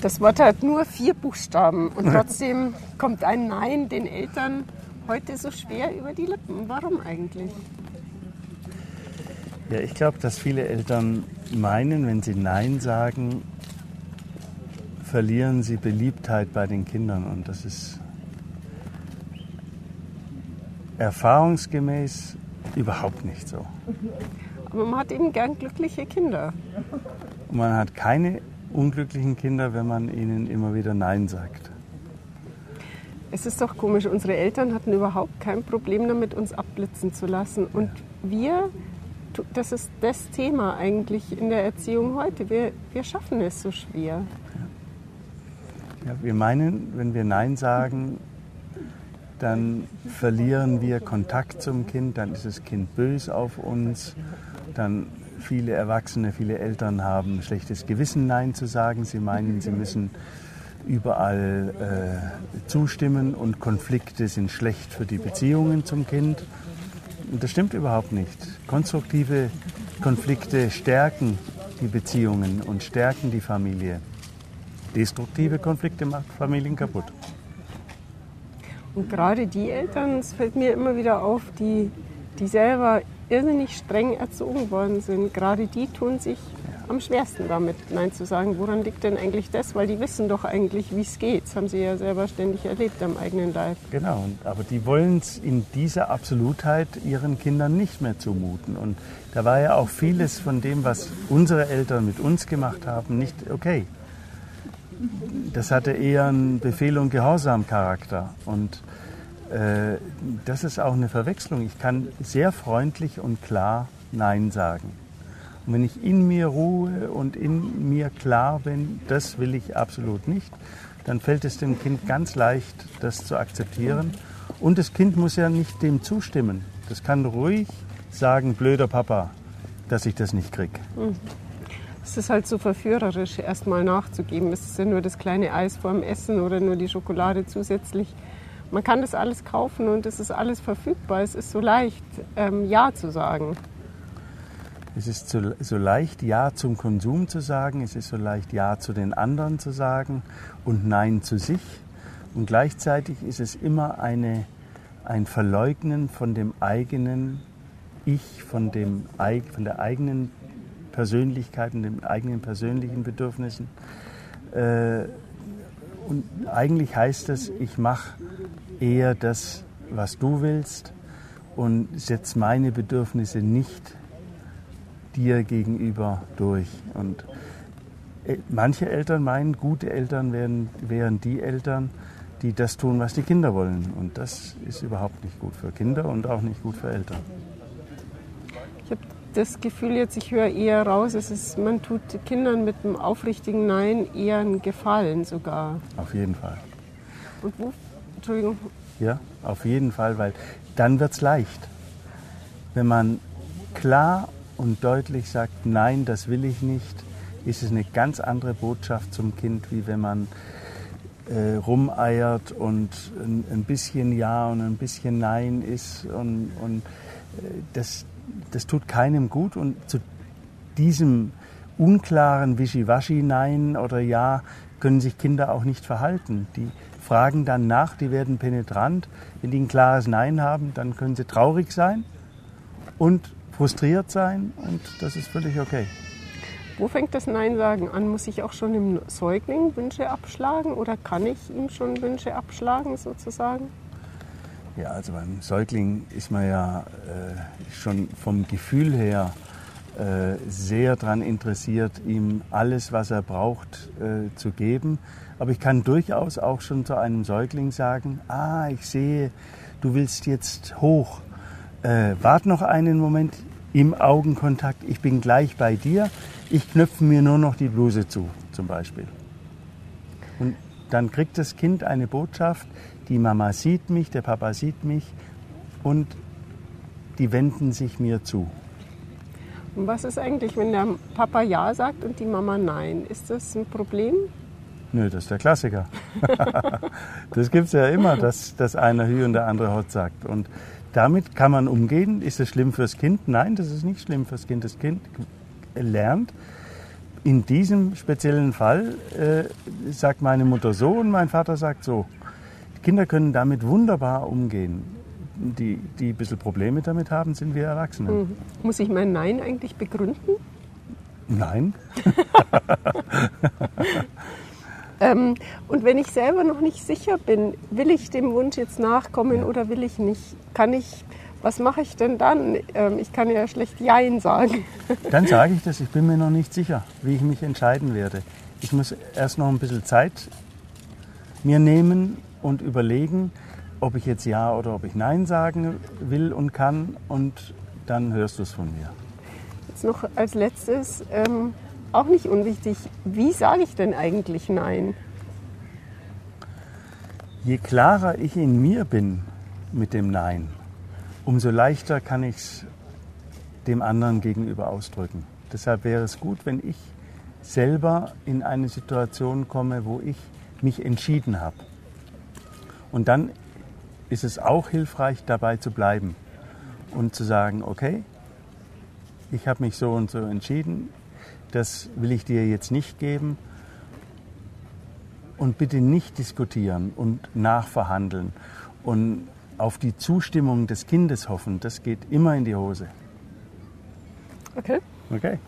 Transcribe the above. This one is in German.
Das Wort hat nur vier Buchstaben und trotzdem kommt ein Nein den Eltern heute so schwer über die Lippen. Warum eigentlich? Ja, ich glaube, dass viele Eltern meinen, wenn sie Nein sagen, verlieren sie Beliebtheit bei den Kindern. Und das ist erfahrungsgemäß überhaupt nicht so. Aber man hat eben gern glückliche Kinder. Und man hat keine unglücklichen Kinder, wenn man ihnen immer wieder Nein sagt. Es ist doch komisch, unsere Eltern hatten überhaupt kein Problem damit, uns abblitzen zu lassen. Und wir, das ist das Thema eigentlich in der Erziehung heute. Wir, wir schaffen es so schwer. Ja, wir meinen, wenn wir Nein sagen, dann verlieren wir Kontakt zum Kind, dann ist das Kind böse auf uns, dann viele Erwachsene, viele Eltern haben schlechtes Gewissen, Nein zu sagen. Sie meinen, sie müssen überall äh, zustimmen und Konflikte sind schlecht für die Beziehungen zum Kind. Und das stimmt überhaupt nicht. Konstruktive Konflikte stärken die Beziehungen und stärken die Familie. Destruktive Konflikte machen Familien kaputt. Und gerade die Eltern, es fällt mir immer wieder auf, die, die selber irrsinnig streng erzogen worden sind, gerade die tun sich am schwersten damit, Nein zu sagen. Woran liegt denn eigentlich das? Weil die wissen doch eigentlich, wie es geht. Das haben sie ja selber ständig erlebt am eigenen Leib. Genau, aber die wollen es in dieser Absolutheit ihren Kindern nicht mehr zumuten. Und da war ja auch vieles von dem, was unsere Eltern mit uns gemacht haben, nicht okay. Das hatte eher einen Befehl- und Gehorsam-Charakter. Und das ist auch eine Verwechslung. Ich kann sehr freundlich und klar Nein sagen. Und wenn ich in mir ruhe und in mir klar bin, das will ich absolut nicht, dann fällt es dem Kind ganz leicht, das zu akzeptieren. Und das Kind muss ja nicht dem zustimmen. Das kann ruhig sagen, blöder Papa, dass ich das nicht krieg. Mhm. Es ist halt so verführerisch, erstmal nachzugeben. Es ist ja nur das kleine Eis vorm Essen oder nur die Schokolade zusätzlich. Man kann das alles kaufen und es ist alles verfügbar. Es ist so leicht, ähm, Ja zu sagen. Es ist so, so, leicht, Ja zum Konsum zu sagen. Es ist so leicht, Ja zu den anderen zu sagen und Nein zu sich. Und gleichzeitig ist es immer eine, ein Verleugnen von dem eigenen Ich, von, dem, von der eigenen Persönlichkeit und den eigenen persönlichen Bedürfnissen. Äh, und eigentlich heißt das, ich mache eher das, was du willst und setze meine Bedürfnisse nicht dir gegenüber durch. Und äh, manche Eltern meinen, gute Eltern wären, wären die Eltern, die das tun, was die Kinder wollen. Und das ist überhaupt nicht gut für Kinder und auch nicht gut für Eltern das Gefühl jetzt, ich höre eher raus, es ist, man tut Kindern mit einem aufrichtigen Nein eher einen Gefallen sogar. Auf jeden Fall. Und wo, Entschuldigung. Ja, auf jeden Fall, weil dann wird es leicht. Wenn man klar und deutlich sagt, nein, das will ich nicht, ist es eine ganz andere Botschaft zum Kind, wie wenn man äh, rumeiert und ein, ein, bisschen Ja und ein bisschen Nein ist. Und, und äh, das, das tut keinem gut und zu diesem unklaren Wischiwaschi-Nein oder Ja können sich Kinder auch nicht verhalten. Die fragen dann nach, die werden penetrant. Wenn die ein klares Nein haben, dann können sie traurig sein und frustriert sein und das ist völlig okay. Wo fängt das Nein sagen an? Muss ich auch schon im Säugling Wünsche abschlagen oder kann ich ihm schon Wünsche abschlagen sozusagen? Ja, also beim Säugling ist man ja äh, schon vom Gefühl her sehr daran interessiert, ihm alles, was er braucht, äh, zu geben. Aber ich kann durchaus auch schon zu einem Säugling sagen, ah, ich sehe, du willst jetzt hoch. Äh, wart noch einen Moment im Augenkontakt, ich bin gleich bei dir. Ich knöpfe mir nur noch die Bluse zu, zum Beispiel. Und dann kriegt das Kind eine Botschaft, die Mama sieht mich, der Papa sieht mich und die wenden sich mir zu. Und was ist eigentlich, wenn der Papa Ja sagt und die Mama Nein? Ist das ein Problem? Nö, das ist der Klassiker. das gibt es ja immer, dass, dass einer Hü und der andere Hot sagt. Und damit kann man umgehen. Ist es schlimm fürs Kind? Nein, das ist nicht schlimm fürs Kind. Das Kind lernt, in diesem speziellen Fall äh, sagt meine Mutter so und mein Vater sagt so. Die Kinder können damit wunderbar umgehen. Die, die ein bisschen Probleme damit haben, sind wir Erwachsene. Mhm. Muss ich mein Nein eigentlich begründen? Nein. ähm, und wenn ich selber noch nicht sicher bin, will ich dem Wunsch jetzt nachkommen Ja. oder will ich nicht, kann ich, was mache ich denn dann? Ähm, ich kann ja schlecht Jein sagen. Dann sage ich das, ich bin mir noch nicht sicher, wie ich mich entscheiden werde. Ich muss erst noch ein bisschen Zeit mir nehmen und überlegen, ob ich jetzt Ja oder ob ich Nein sagen will und kann und dann hörst du es von mir. Jetzt noch als letztes, ähm, auch nicht unwichtig, wie sage ich denn eigentlich Nein? Je klarer ich in mir bin mit dem Nein, umso leichter kann ich es dem anderen gegenüber ausdrücken. Deshalb wäre es gut, wenn ich selber in eine Situation komme, wo ich mich entschieden habe. Und dann ist es auch hilfreich, dabei zu bleiben und zu sagen, okay, ich habe mich so und so entschieden, das will ich dir jetzt nicht geben und bitte nicht diskutieren und nachverhandeln und auf die Zustimmung des Kindes hoffen, das geht immer in die Hose. Okay. Okay?